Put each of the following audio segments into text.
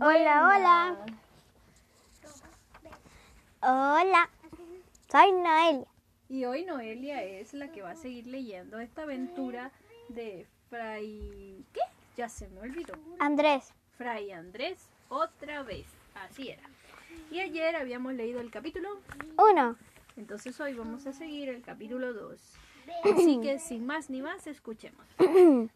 Hola, hola. Hola. Soy Noelia. Y hoy Noelia es la que va a seguir leyendo esta aventura de Fray... ¿Qué? Ya se me olvidó. Andrés. Fray Andrés otra vez. Así era. Y ayer habíamos leído el capítulo, Uno. entonces hoy vamos a seguir el capítulo 2. Así que sin más ni más, escuchemos.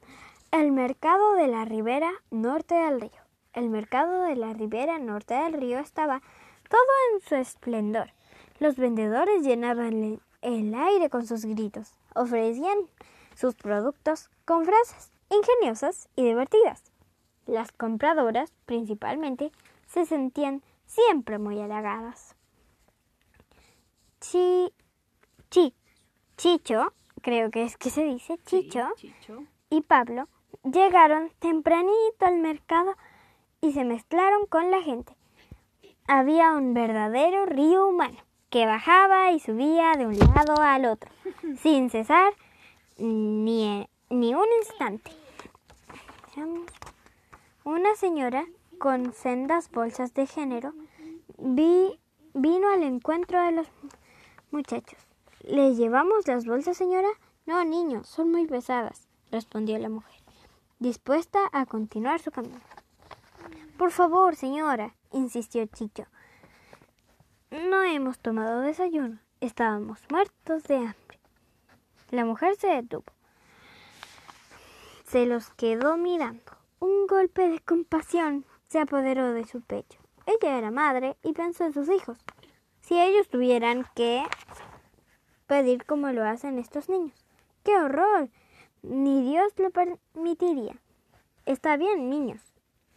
El mercado de la ribera norte del río. El mercado de la ribera norte del río estaba todo en su esplendor. Los vendedores llenaban el, aire con sus gritos. Ofrecían sus productos con frases ingeniosas y divertidas. Las compradoras, principalmente, se sentían siempre muy halagadas. Chi, chi, Chicho, creo que es que se dice Sí, Chicho, Chicho. y Pablo llegaron tempranito al mercado y se mezclaron con la gente. Había un verdadero río humano que bajaba y subía de un lado al otro, sin cesar ni, ni un instante. Una señora con sendas bolsas de género vi- vino al encuentro de los muchachos. ¿Le llevamos las bolsas, señora? No, niño, son muy pesadas, respondió la mujer, dispuesta a continuar su camino. Por favor, señora, insistió Chicho. No hemos tomado desayuno. Estábamos muertos de hambre. La mujer se detuvo. Se los quedó mirando. Un golpe de compasión se apoderó de su pecho. Ella era madre y pensó en sus hijos. Si ellos tuvieran que pedir como lo hacen estos niños. ¡Qué horror! Ni Dios lo permitiría. Está bien, niños,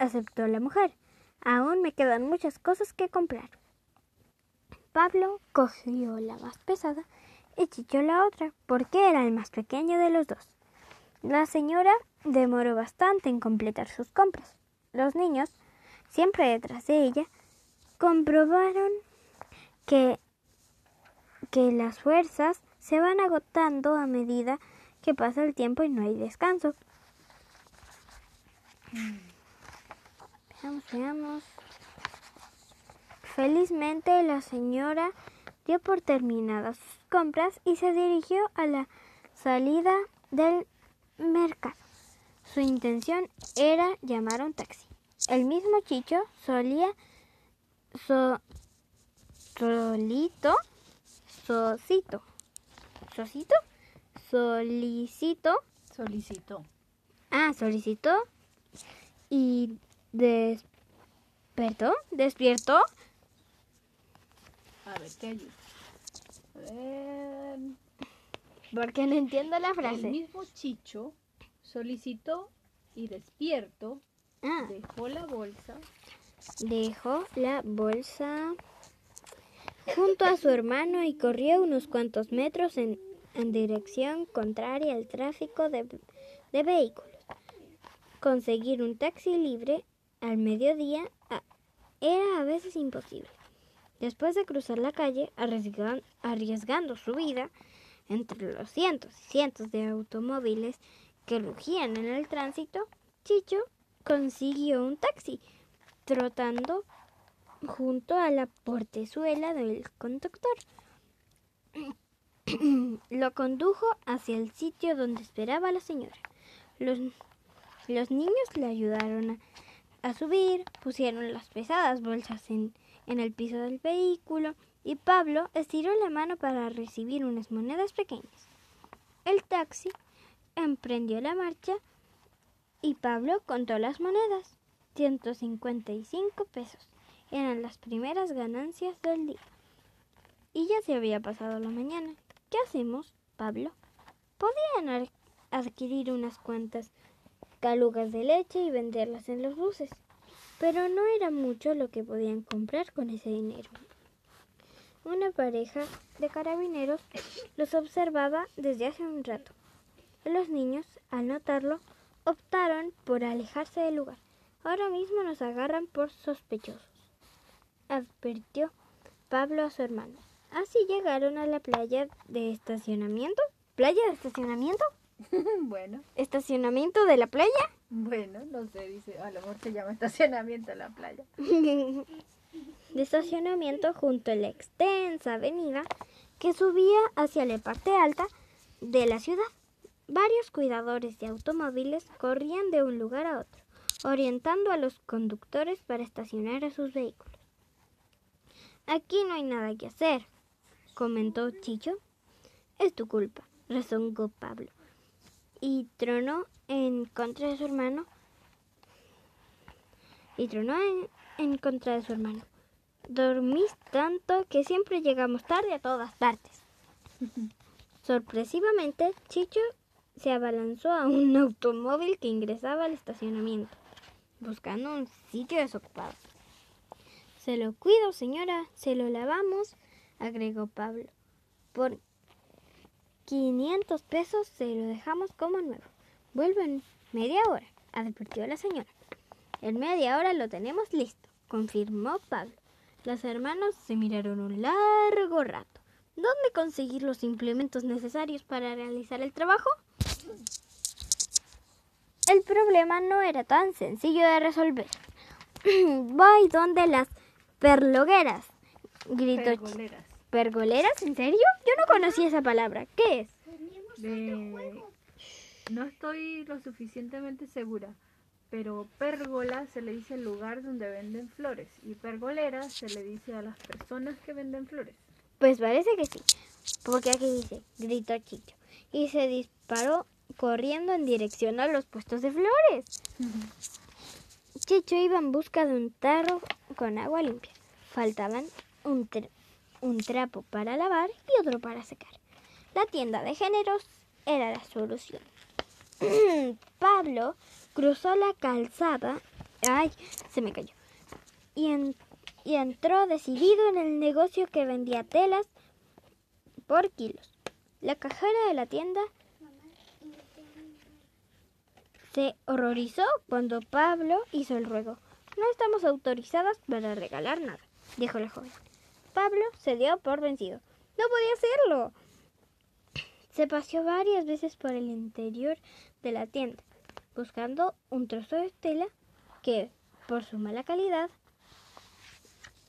aceptó la mujer. Aún me quedan muchas cosas que comprar. Pablo cogió la más pesada y Chicho la otra, porque era el más pequeño de los dos. La señora demoró bastante en completar sus compras. Los niños, siempre detrás de ella, comprobaron que, que las fuerzas se van agotando a medida que pasa el tiempo y no hay descanso. Veamos, veamos. Felizmente la señora dio por terminadas sus compras y se dirigió a la salida del mercado. Su intención era llamar a un taxi. El mismo Chicho solía so- solito, socito, socito, solicitó Solicitó. Ah, solicitó y despertó, despiertó. A ver, te ayudo. A ver. Porque no entiendo la El frase. mismo Chicho solicitó y despierto Ah, dejó la bolsa dejó la bolsa junto a su hermano y corrió unos cuantos metros en, en dirección contraria al tráfico de, de vehículos. Conseguir un taxi libre al mediodía era a veces imposible. Después de cruzar la calle, arriesgan- arriesgando su vida entre los cientos y cientos de automóviles que rugían en el tránsito, Chicho consiguió un taxi, trotando junto a la portezuela del conductor. Lo condujo hacia el sitio donde esperaba la señora. Los, los niños le ayudaron a, a subir, pusieron las pesadas bolsas en, en el piso del vehículo y Pablo estiró la mano para recibir unas monedas pequeñas. El taxi emprendió la marcha y Pablo contó las monedas. 155 pesos. Eran las primeras ganancias del día. Y ya se había pasado la mañana. ¿Qué hacemos, Pablo? Podían adquirir unas cuantas calugas de leche y venderlas en los buses, pero no era mucho lo que podían comprar con ese dinero. Una pareja de carabineros los observaba desde hace un rato. Los niños, al notarlo, optaron por alejarse del lugar. Ahora mismo nos agarran por sospechosos, advirtió Pablo a su hermano. Así llegaron a la playa de estacionamiento. ¿Playa de estacionamiento? bueno, ¿Estacionamiento de la playa? Bueno, no sé, dice, a lo mejor se llama estacionamiento en la playa. de estacionamiento junto a la extensa avenida que subía hacia la parte alta de la ciudad. Varios cuidadores de automóviles corrían de un lugar a otro, orientando a los conductores para estacionar a sus vehículos. Aquí no hay nada que hacer, comentó Chicho. Es tu culpa, rezongó Pablo. Y tronó en contra de su hermano. Y tronó en, en contra de su hermano. Dormís tanto que siempre llegamos tarde a todas partes. Sorpresivamente, Chicho se abalanzó a un automóvil que ingresaba al estacionamiento, buscando un sitio desocupado. Se lo cuido, señora, se lo lavamos, agregó Pablo. Por 500 pesos se lo dejamos como nuevo. Vuelve en media hora, advirtió la señora. En media hora lo tenemos listo, confirmó Pablo. Los hermanos se miraron un largo rato. ¿Dónde conseguir los implementos necesarios para realizar el trabajo? El problema no era tan sencillo de resolver. Voy donde las perlogueras, gritó Pergoleras. ¿Pergoleras? ¿En serio? Yo no conocía esa palabra. ¿Qué es? De- No estoy lo suficientemente segura, pero pérgola se le dice al lugar donde venden flores y pergolera se le dice a las personas que venden flores. Pues parece que sí. Porque aquí dice, gritó Chicho. Y se disparó corriendo en dirección a los puestos de flores. Chicho iba en busca de un tarro con agua limpia. Faltaban un, un trapo para lavar y otro para secar. La tienda de géneros era la solución. Pablo cruzó la calzada. Ay, se me cayó. Y, en- y entró decidido en el negocio que vendía telas por kilos. La cajera de la tienda se horrorizó cuando Pablo hizo el ruego. No estamos autorizadas para regalar nada, dijo la joven. Pablo se dio por vencido. No podía hacerlo. Se paseó varias veces por el interior de la tienda, buscando un trozo de tela que, por su mala calidad,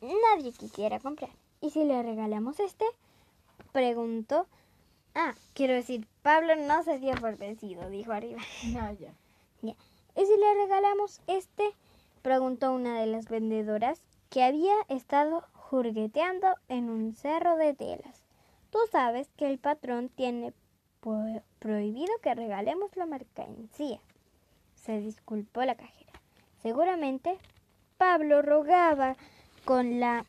nadie quisiera comprar. ¿Y si le regalamos este? Preguntó. Ah, quiero decir, Pablo no se dio por vencido, dijo arriba. Ah, ya. Ya. ¿Y si le regalamos este? Preguntó una de las vendedoras que había estado jurgueteando en un cerro de telas. Tú sabes que el patrón tiene prohibido que regalemos la mercancía. Se disculpó la cajera. Seguramente Pablo rogaba con la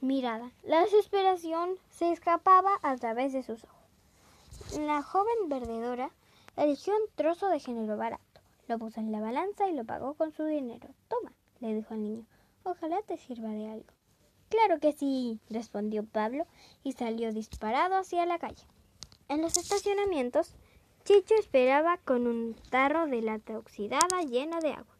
mirada. La desesperación se escapaba a través de sus ojos. La joven vendedora eligió un trozo de género barato, lo puso en la balanza y lo pagó con su dinero. Toma, le dijo al niño. Ojalá te sirva de algo. Claro que sí, respondió Pablo y salió disparado hacia la calle. En los estacionamientos, Chicho esperaba con un tarro de lata oxidada lleno de agua.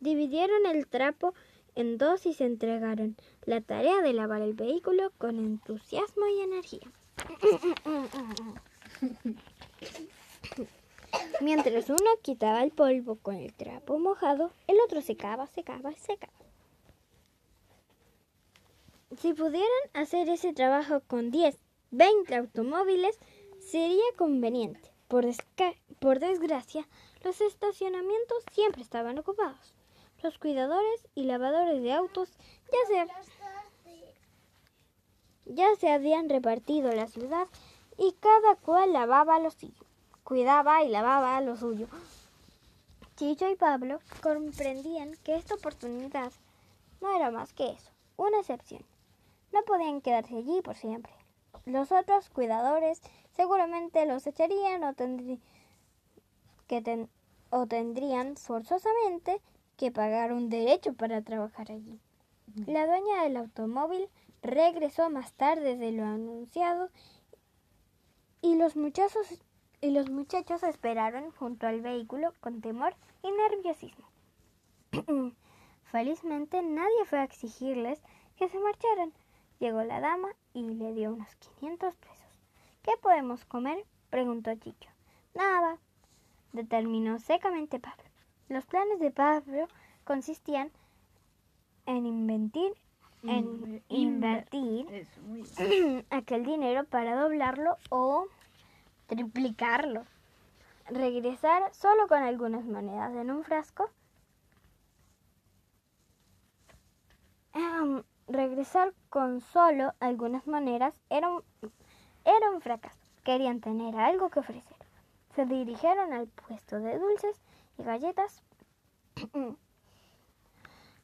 Dividieron el trapo en dos y se entregaron la tarea de lavar el vehículo con entusiasmo y energía. Mientras uno quitaba el polvo con el trapo mojado, el otro secaba, secaba, secaba. Si pudieran hacer ese trabajo con 10, 20 automóviles, sería conveniente. Por, por desgracia, los estacionamientos siempre estaban ocupados. Los cuidadores y lavadores de autos ya se, ya se habían repartido la ciudad y cada cual lavaba lo suyo, cuidaba y lavaba lo suyo. Chicho y Pablo comprendían que esta oportunidad no era más que eso, una excepción. No podían quedarse allí por siempre. Los otros cuidadores seguramente los echarían o, tendrí- que ten- o tendrían forzosamente que pagar un derecho para trabajar allí. La dueña del automóvil regresó más tarde de lo anunciado y los muchachos y los muchachos esperaron junto al vehículo con temor y nerviosismo. Felizmente nadie fue a exigirles que se marcharan. Llegó la dama y le dio unos 500 pesos. ¿Qué podemos comer? preguntó Chicho. Nada. determinó secamente Pablo. Los planes de Pablo consistían en inventir, en Inve- invertir Eso, aquel dinero para doblarlo o triplicarlo. Regresar solo con algunas monedas en un frasco. Regresar con solo algunas monedas era un, era un fracaso. Querían tener algo que ofrecer. Se dirigieron al puesto de dulces y galletas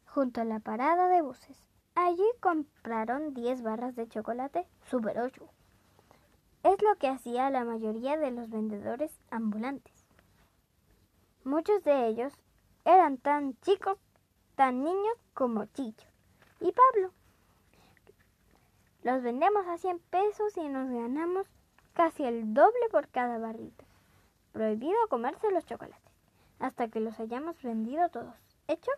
junto a la parada de buses. Allí compraron 10 barras de chocolate Super 8. Es lo que hacía la mayoría de los vendedores ambulantes. Muchos de ellos eran tan chicos, tan niños como Chicho y Pablo. Los vendemos a 100 pesos y nos ganamos casi el doble por cada barrita. Prohibido comerse los chocolates hasta que los hayamos vendido todos. ¿Hecho?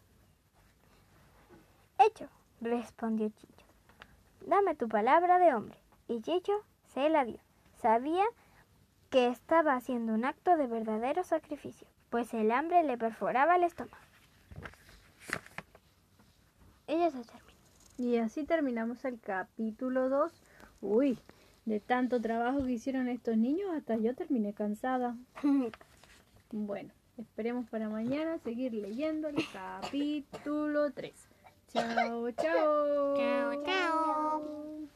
Hecho, respondió Chicho. Dame tu palabra de hombre. Y Chicho se la dio. Sabía que estaba haciendo un acto de verdadero sacrificio, pues el hambre le perforaba el estómago. Ella se terminó. Y así terminamos el capítulo 2. Uy, de tanto trabajo que hicieron estos niños, hasta yo terminé cansada. Bueno, esperemos para mañana seguir leyendo el capítulo 3. Chao, chao. Chao, chao.